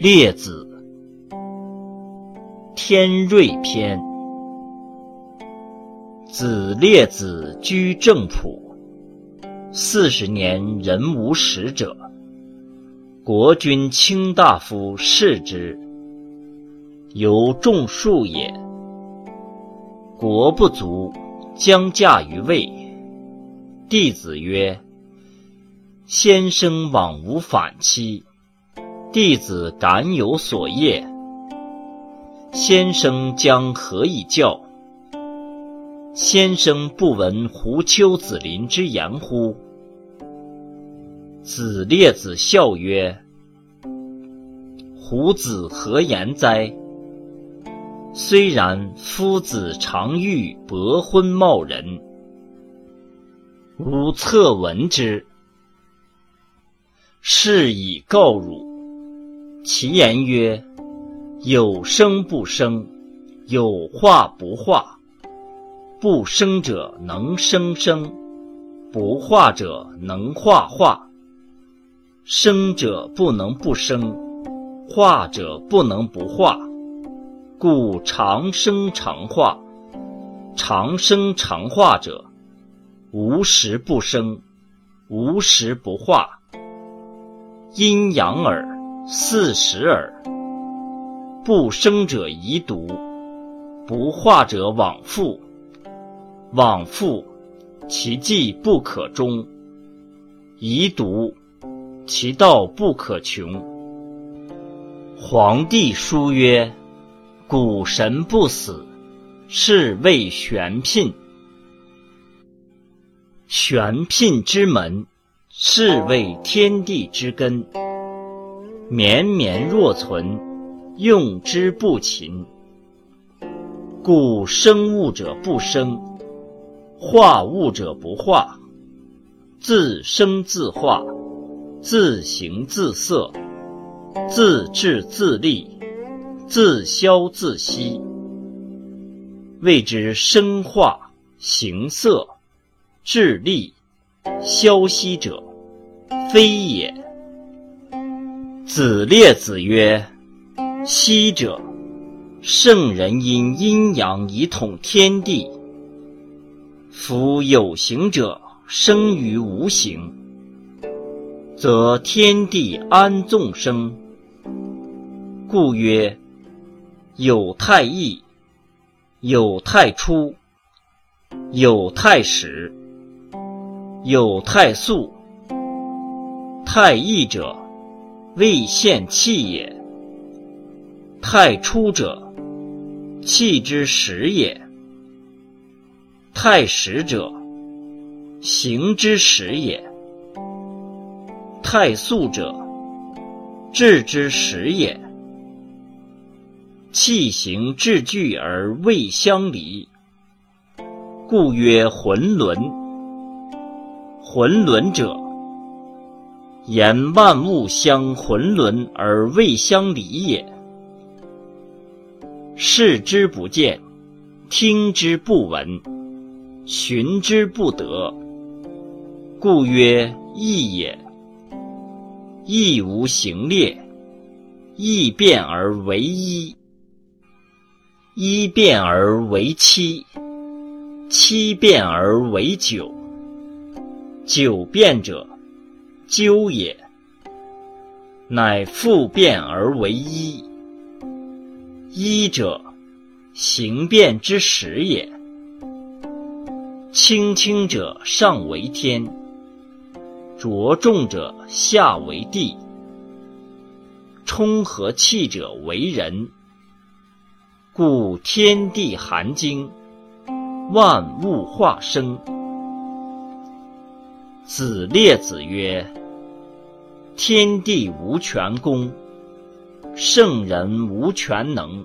列子，天瑞篇。子列子居正朴，四十年人无食者。国君卿大夫视之，犹种树也。国不足，将嫁于魏。弟子曰：“先生往无反期。”弟子敢有所业，先生将何以教？先生不闻胡丘子林之言乎？子列子笑曰：“胡子何言哉？虽然，夫子常欲伯昏茂人，吾侧闻之，是以告汝。”其言曰：“有生不生，有化不化。不生者能生生，不化者能化化。生者不能不生，化者不能不化。故常生常化，常生常化者，无时不生，无时不化。阴阳耳。”四十耳，不生者遗毒，不化者往复。往复，其迹不可终；遗毒，其道不可穷。皇帝书曰：“古神不死，是谓玄牝。玄牝之门，是谓天地之根。”绵绵若存，用之不勤。故生物者不生，化物者不化。自生自化，自形自色，自治自立，自消自息。谓之生化、形色、治立、消息者，非也。子列子曰：“昔者，圣人因阴阳以统天地。夫有形者生于无形，则天地安众生？故曰：有太易，有太初，有太始，有太素。太易者。”未现气也。太初者，气之始也；太始者，形之始也；太素者，志之始也。气形志聚而未相离，故曰浑沦。浑沦者。言万物相浑沦而未相离也。视之不见，听之不闻，寻之不得，故曰异也。异无形列，异变而为一，一变而为七，七变而为九，九变者。究也，乃复变而为一。一者，形变之始也。轻轻者上为天，着重者下为地。冲和气者为人。故天地含精，万物化生。子列子曰：“天地无全功，圣人无全能，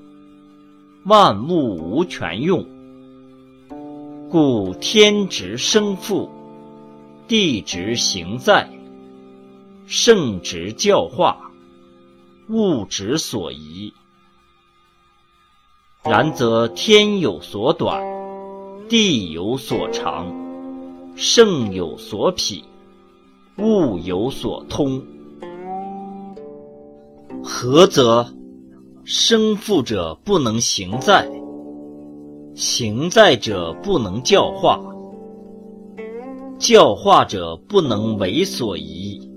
万物无全用。故天职生父，地职行在，圣职教化，物质所宜。然则天有所短，地有所长。”圣有所匹，物有所通。何则生父者不能行在，行在者不能教化，教化者不能为所宜，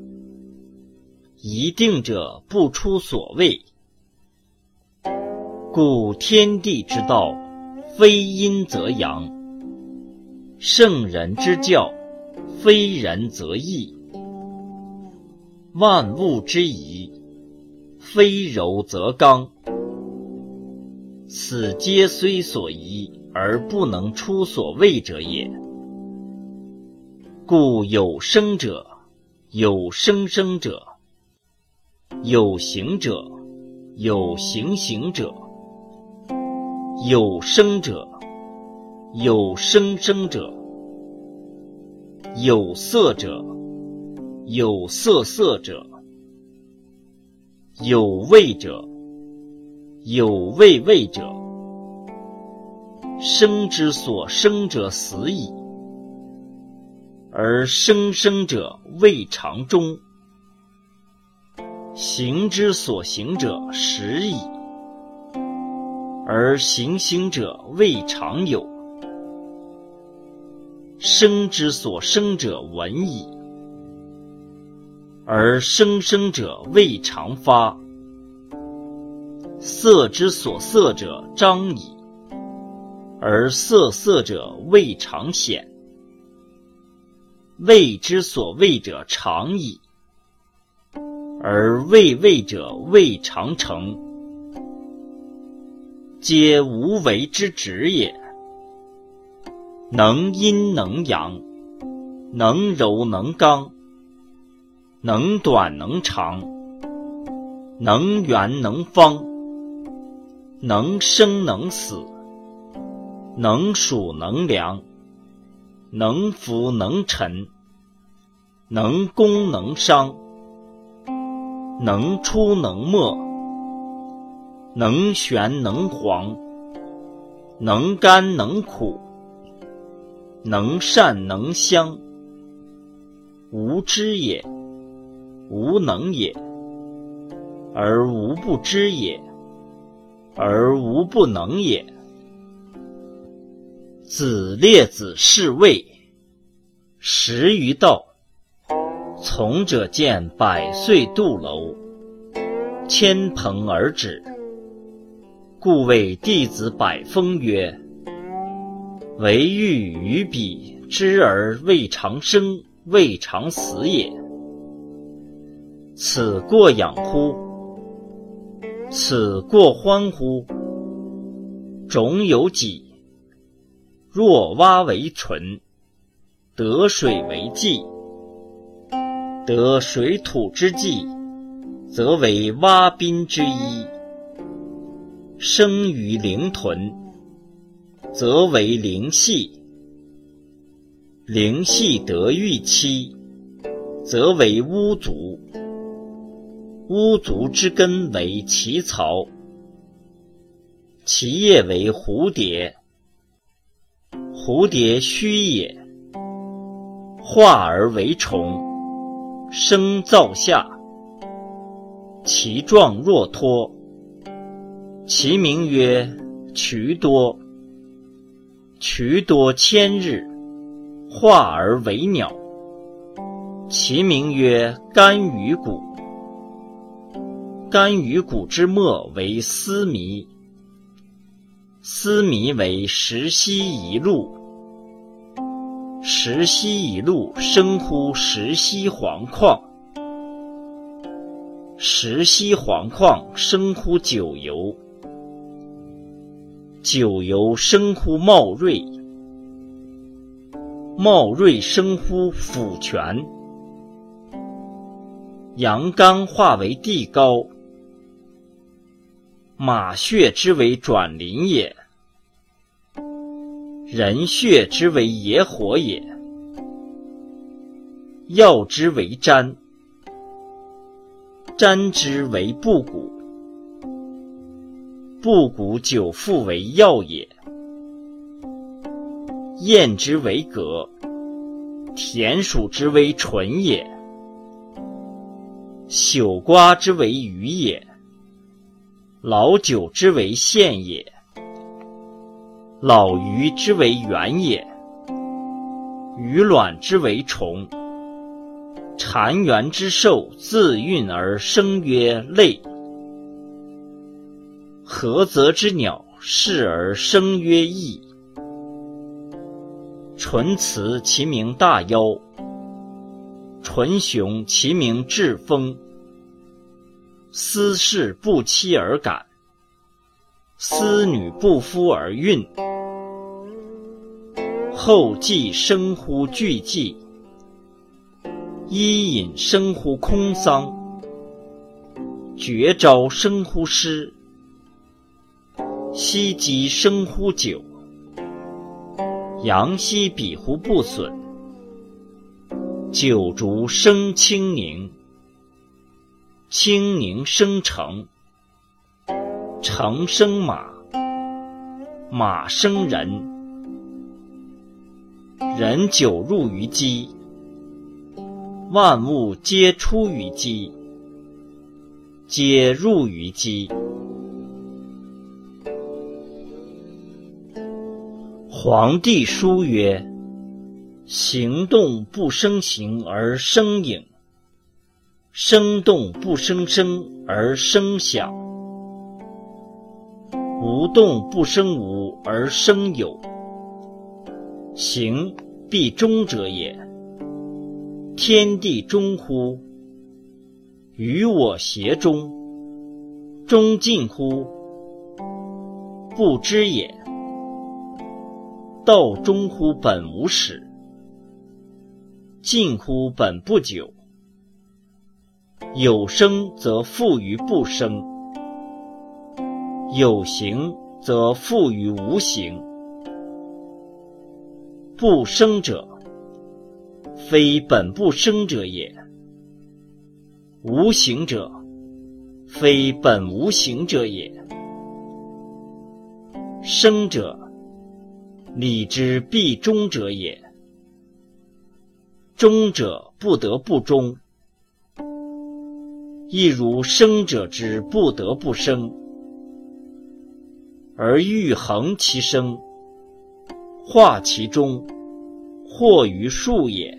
宜定者不出所谓。故天地之道，非阴则阳；圣人之教，非仁则义。万物之宜，非柔则刚。此皆虽所宜而不能出所谓者也。故有生者，有生生者；有形者，有形形者；有生者，有生生者；有色者。有色色者，有味者，有味味者。生之所生者死矣，而生生者未尝终；行之所行者始矣，而行行者未尝有；生之所生者闻矣。而生生者未尝发，色之所色者彰矣；而色色者未尝显，味之所味者长矣；而味味者未尝成，皆无为之止也。能阴能阳，能柔能刚。能短能长，能圆能方，能生能死，能数能量，能浮能沉，能攻能伤，能出能没，能玄能黄，能甘能苦，能善能香，无知也。无能也，而无不知也，而无不能也。子列子侍卫，十余道。从者见百岁杜楼，千蓬而止。故谓弟子百风曰：“唯欲与彼知而未尝生，未尝死也。”此过养乎？此过欢乎？种有己。若蛙为唇，得水为纪，得水土之纪，则为蛙宾之一；生于灵屯，则为灵系；灵系得玉妻，则为巫族。巫族之根为其草，其叶为蝴蝶。蝴蝶虚也，化而为虫，生造下。其状若脱，其名曰渠多。渠多千日，化而为鸟。其名曰干羽骨。干于谷之末为丝迷，丝迷为石溪一路，石溪一路生乎石溪黄矿，石溪黄矿生乎九游，九游生乎茂瑞，茂瑞生乎府泉，阳刚化为地高。马血之为转林也，人血之为野火也。药之为瞻，瞻之为布谷，布谷久复为药也。燕之为葛，田鼠之为纯也。朽瓜之为鱼也。老酒之为献也，老鱼之为原也，鱼卵之为虫。谗猿之兽自运而生曰类，菏泽之鸟视而生曰翼。纯雌其名大妖，纯雄其名至丰。思事不期而感，思女不夫而孕。后继生乎巨寂，伊尹生乎空桑。绝招生乎诗，西极生乎酒。阳兮比乎不损，九竹生清宁，清宁生成，成生马，马生人，人久入于鸡，万物皆出于鸡，皆入于鸡。黄帝书曰：“行动不生形而生影，生动不生声而生响，无动不生无而生有。行必终者也。天地终乎？与我偕终，终尽乎？不知也。”道终乎本无始，尽乎本不久。有生则复于不生，有形则复于无形。不生者，非本不生者也；无形者，非本无形者也。生者。礼之必终者也，终者不得不终，亦如生者之不得不生，而欲恒其生，化其中，或于数也。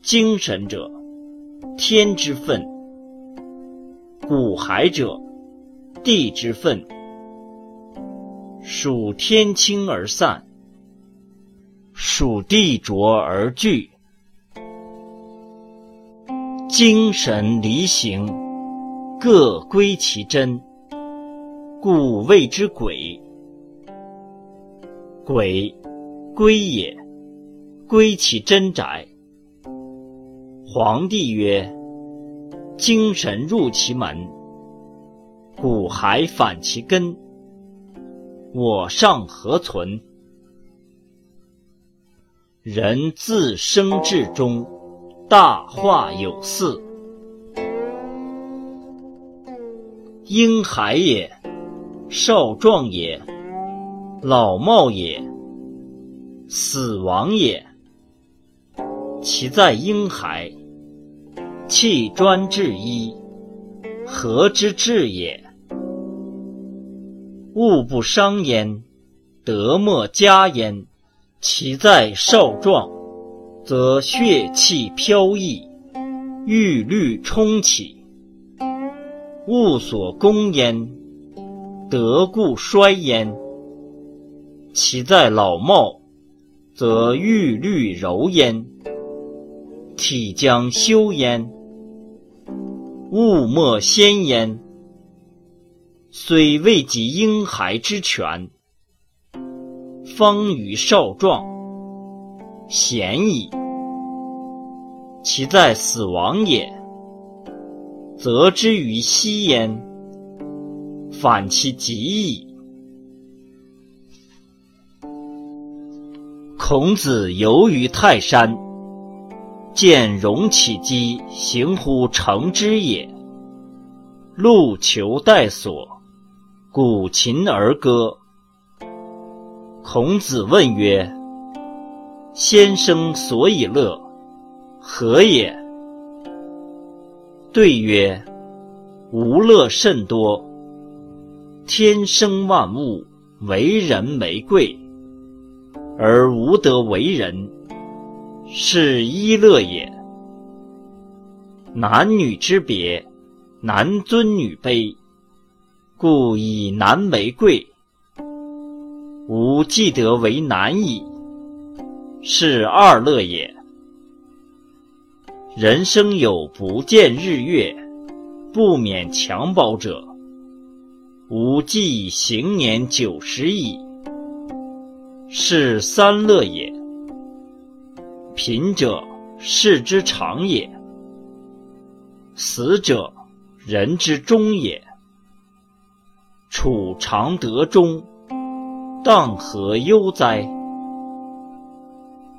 精神者，天之分；骨骸者，地之分。属天清而散，属地浊而聚。精神离形，各归其真，故谓之鬼。鬼，归也，归其真宅。皇帝曰：精神入其门，骨骸反其根。我尚何存？人自生至终，大化有四：婴孩也，少壮也，老耄也，死亡也。其在婴孩，气专治一，何之至也？物不伤焉，德莫加焉。其在少壮，则血气飘逸，欲虑冲起；物所攻焉，德固衰焉。其在老耄，则欲虑柔焉，体将修焉，物莫先焉。虽未及婴孩之权，方与少壮，贤矣。其在死亡也，则之于息焉，反其极矣。孔子游于泰山，见戎起击，行乎城之野，路求带所。鼓琴而歌。孔子问曰：“先生所以乐，何也？”对曰：“无乐甚多。天生万物，为人为贵，而无德为人，是一乐也。男女之别，男尊女卑，故以男为贵。吾既得为男矣，是二乐也。人生有不见日月，不免襁褓者，吾既行年九十矣，是三乐也。贫者士之长也，死者人之终也。处常得中。当何忧哉？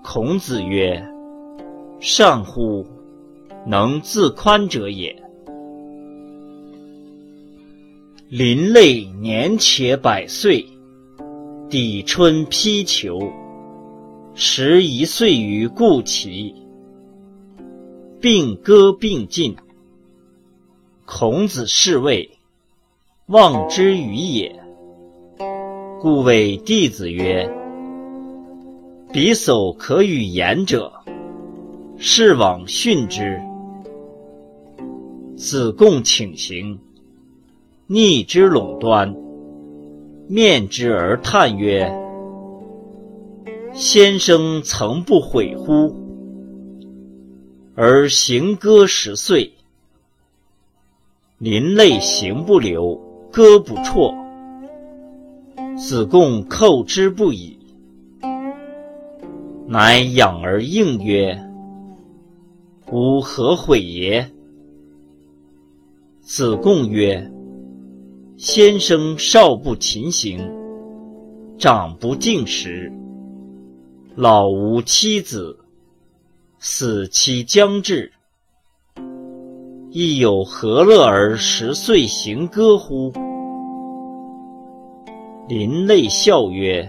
孔子曰：“善乎，能自宽者也。”林类年且百岁，抵春披裘，十一岁于故齐，并歌并进。孔子是谓：“望之于也。”故谓弟子曰：“彼叟可与言者，是往训之。”子贡请行，逆之垄端，面之而叹曰：“先生曾不悔乎？而行歌十岁，临泪行不流，歌不辍。”子贡叩之不已，乃仰而应曰：“吾何悔也？”子贡曰：“先生少不勤行，长不敬时，老无妻子，死期将至，亦有何乐而十岁行歌乎？”林类笑曰：“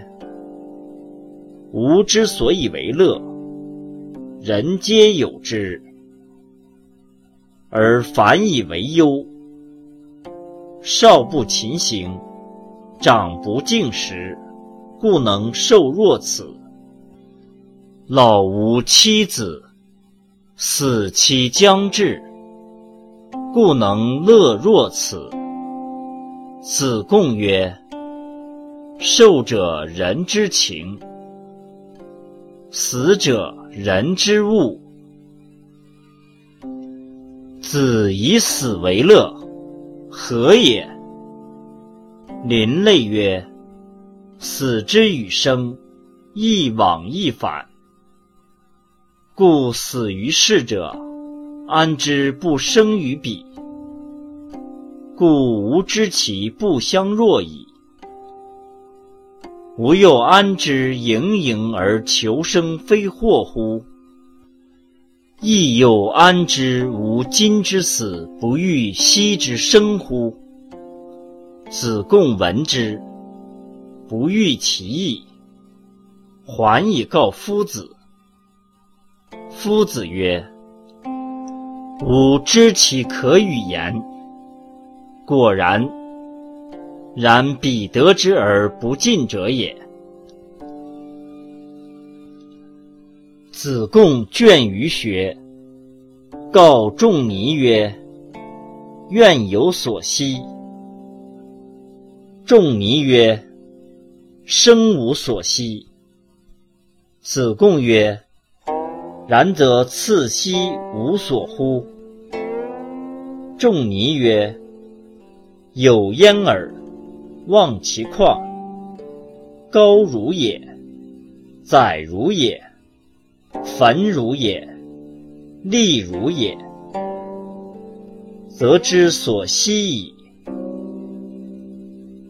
吾之所以为乐，人皆有之；而反以为忧。少不勤行，长不敬时，故能受若此。老无妻子，死期将至，故能乐若此。”子贡曰。寿者人之情，死者人之物。子以死为乐，何也？林类曰：“死之与生，亦往亦返。故死于世者，安知不生于彼？故吾知其不相若矣。”吾又安知盈盈而求生非祸乎？亦又安知吾今之死不欲昔之生乎？子贡闻之，不欲其意，还以告夫子。夫子曰：“吾知其可与言。”果然。然彼得之而不进者也。子贡倦于学，告仲尼曰：“愿有所希。”仲尼曰：“生无所息。”子贡曰：“然则次兮无所乎？”仲尼曰：“有焉耳。”望其旷，高如也，载如也，繁如也，利如也，则之所希矣。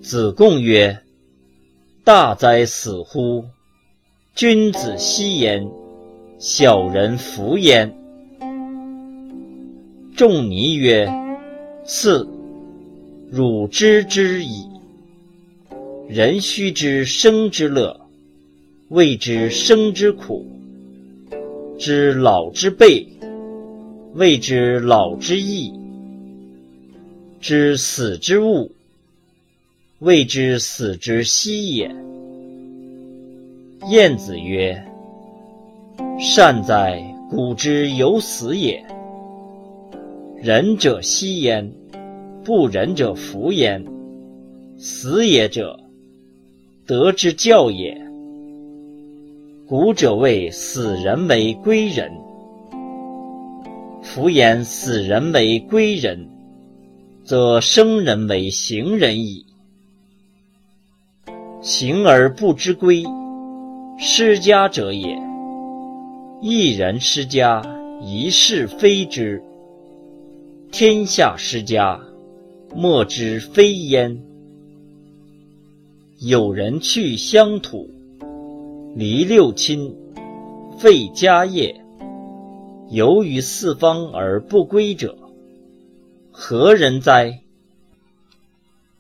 子贡曰：“大哉死乎！君子希焉，小人弗焉。”仲尼曰：“赐，汝知之矣。”人须知生之乐，谓之生之苦；知老之悲，谓之老之易；知死之物，谓之死之息也。晏子曰：“善哉，古之有死也！仁者惜焉，不仁者弗焉。死也者，德之教也。古者谓死人为归人，夫言死人为归人，则生人为行人矣。行而不知归。”失家者也，一人失家，一事非之；天下失家，莫之非焉。有人去乡土，离六亲，废家业，游于四方而不归者，何人哉？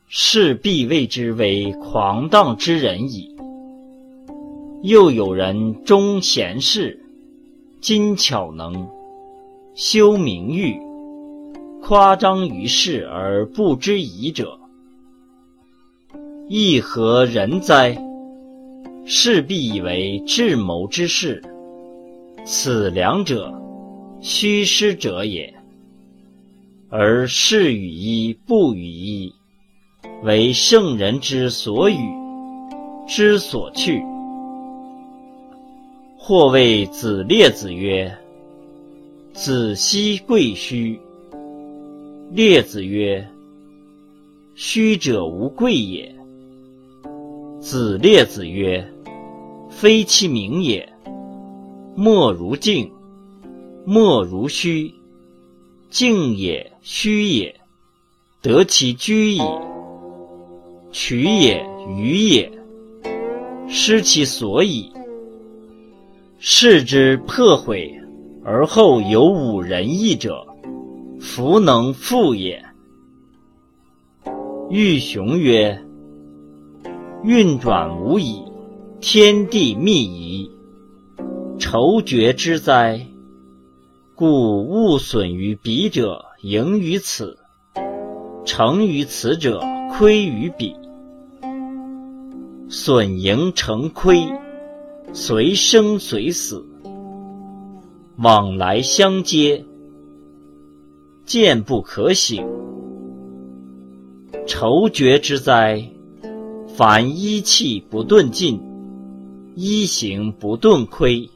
是必谓之为狂荡之人矣。又有人忠贤士，精巧能，修名誉，夸张于世而不知仪者，亦何人哉？是必以为智谋之士，此两者，虚失者也。而是与一不与一，为圣人之所与，之所去。或谓子列子曰：“子奚贵虚。”列子曰：“虚者无贵也。”子列子曰：“非其名也。莫如敬，莫如虚。敬也，虚也，得其居矣。取也，予也，失其所以。”视之破毁，而后有五仁义者，弗能复也。玉雄曰：“运转无已，天地秘仪，愁绝之哉！故物损于彼者，盈于此；成于此者，亏于彼。损盈成亏。”随生随死，往来相接，见不可省。愁绝之灾，凡一气不顿进，一行不顿亏，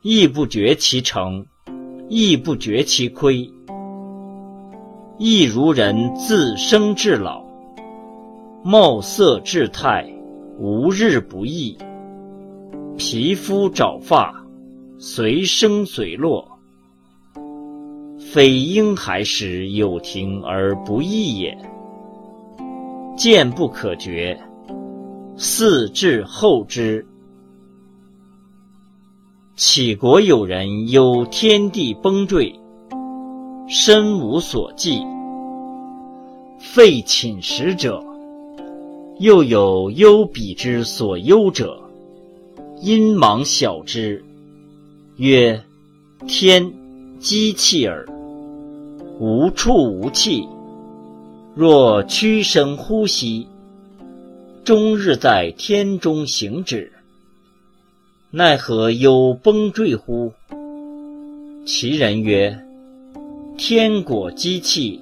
亦不觉其成，亦不觉其亏，亦如人自生至老，貌色至态。无日不异，皮肤爪发随生随落，非婴孩时有停而不易也。见不可觉，四至后之。杞国有人忧天地崩坠，身无所寄，废寝食者。又有忧彼之所忧者，因芒晓之，曰：“天，机器耳。无处无气，若屈身呼吸，终日在天中行止，奈何忧崩坠乎？”其人曰：“天果机器，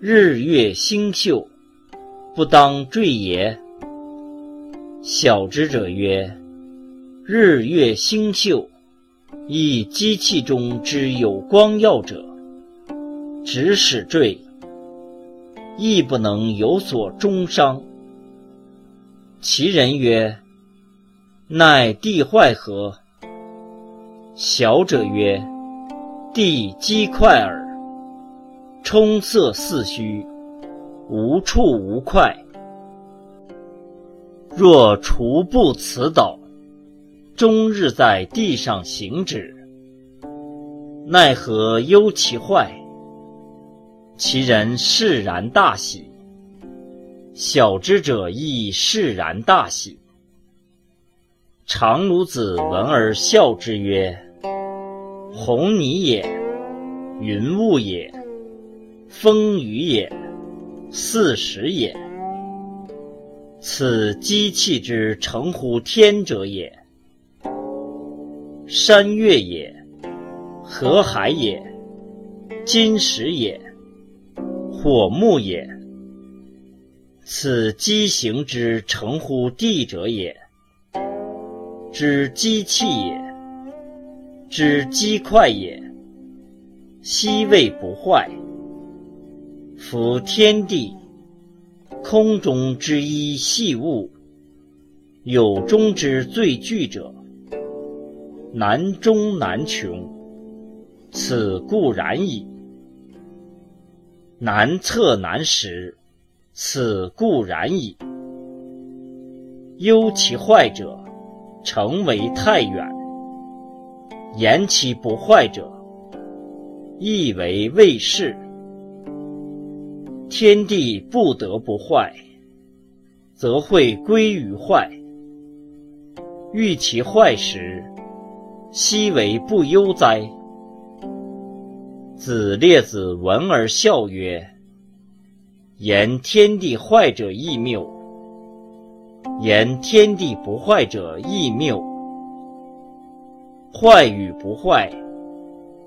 日月星宿。”不当坠也。晓之者曰：“日月星宿，亦机器中之有光耀者，直使坠，亦不能有所终伤。”其人曰：“乃地坏何？”小者曰：“地积块耳，充塞四虚。”无处无快。若除不辞岛，终日在地上行止，奈何忧其坏？其人释然大喜。小之者亦释然大喜。常孺子闻而笑之曰：“鸿泥也，云雾也。”风雨也，四时也。此机器之成乎天者也。山岳也，河海也，金石也，火木也。此机行之成乎地者也。之机器也，之机快也。息未不坏。夫天地，空中之一细物，有中之最巨者，难中难穷，此固然矣。难测难识，此固然矣。忧其坏者，诚为太远；言其不坏者，亦为未适。天地不得不坏，则会归于坏。欲其坏时，奚为不忧哉？子列子闻而笑曰：“言天地坏者亦谬，言天地不坏者亦谬。坏与不坏，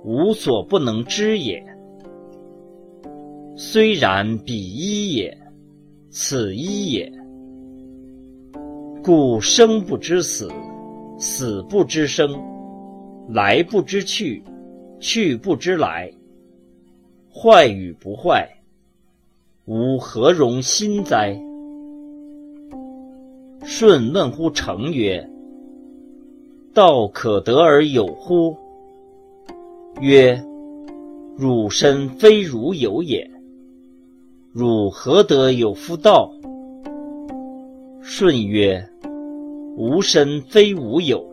无所不能知也。”虽然彼一也，此一也。故生不知死，死不知生，来不知去，去不知来。坏与不坏，吾何容心哉？舜问乎成曰：“道可得而有乎？”曰：“汝身非汝有也。”汝何得有夫道？舜曰：“吾身非吾有，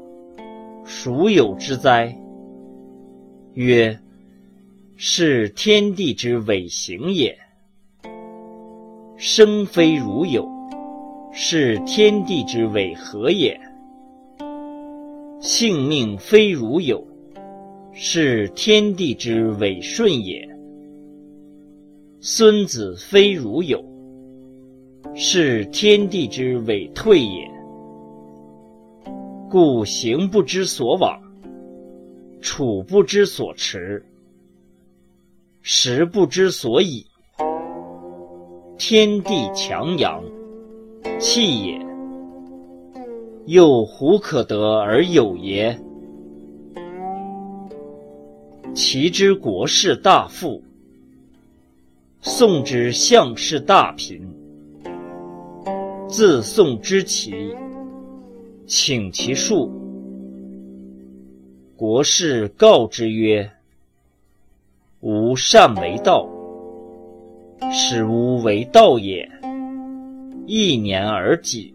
孰有之哉？”曰：“是天地之伪行也。生非如有，是天地之伪和也。性命非如有，是天地之伪顺也。”孙子非如有，是天地之伪退也。故行不知所往，处不知所持，时不知所以。天地强阳，气也。又胡可得而有也？其之国士大富。宋之相士大贫，自宋之齐，请其数。国士告之曰：“吾善为道，使吾为道也。一年而己，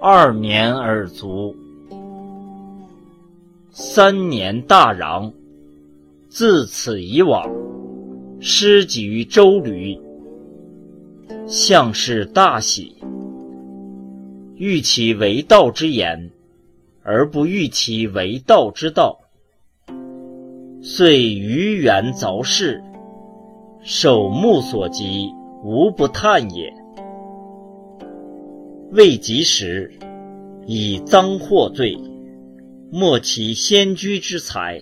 二年而足，三年大禳。自此以往。”失己于周闾，相士大喜，欲其为道之言，而不欲其为道之道。遂于园凿室，守目所及，无不叹也。未及时，以赃获罪，没其先居之财。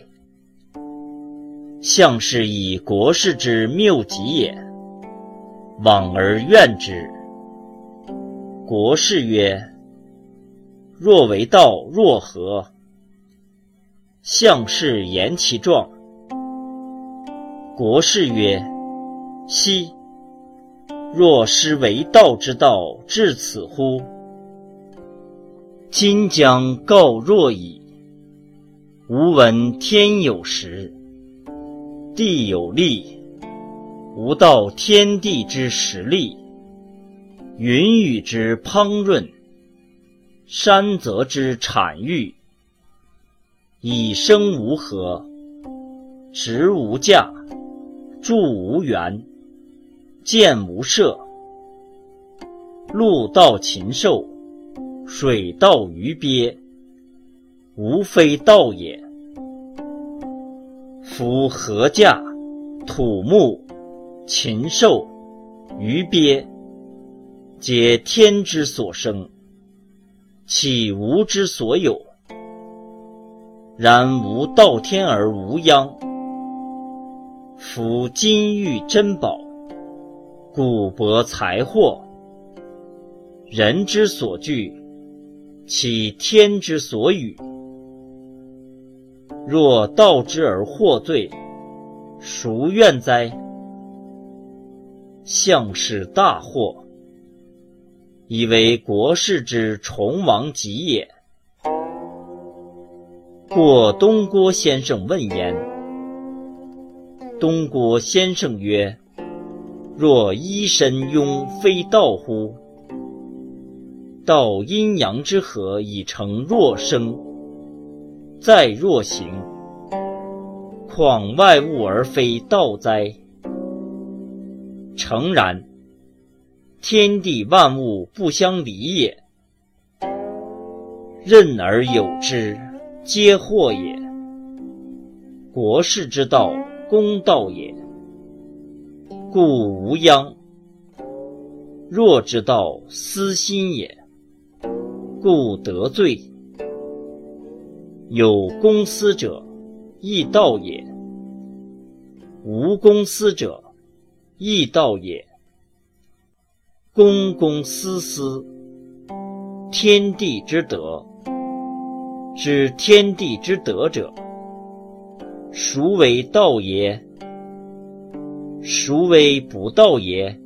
相是以国士之谬极也，往而怨之。国士曰：“若为道，若何？”相士言其状。国士曰：“昔？若失为道之道，至此乎？今将告若矣。吾闻天有时。”地有利，吾道天地之实力；云雨之烹润，山泽之产育。以生无和，直无价，住无缘，见无涉。陆道禽兽，水道鱼鳖，无非道也。夫禾稼、土木、禽兽、鱼鳖，皆天之所生，岂吾之所有？然无道天而无殃。夫金玉珍宝，古帛财货，人之所惧，岂天之所与？若道之而获罪，孰怨哉？相是大祸，以为国事之崇亡极也。过东郭先生问言。东郭先生曰：“若一身庸非道乎？道阴阳之和以成若生。”在若行，况外物而非道哉？诚然，天地万物不相离也。任而有之，皆祸也。国事之道，公道也，故无殃；弱之道，私心也，故得罪。有公私者，亦道也；无公私者，亦道也。公公私私，天地之德。知天地之德者，孰为道也？孰为不道也？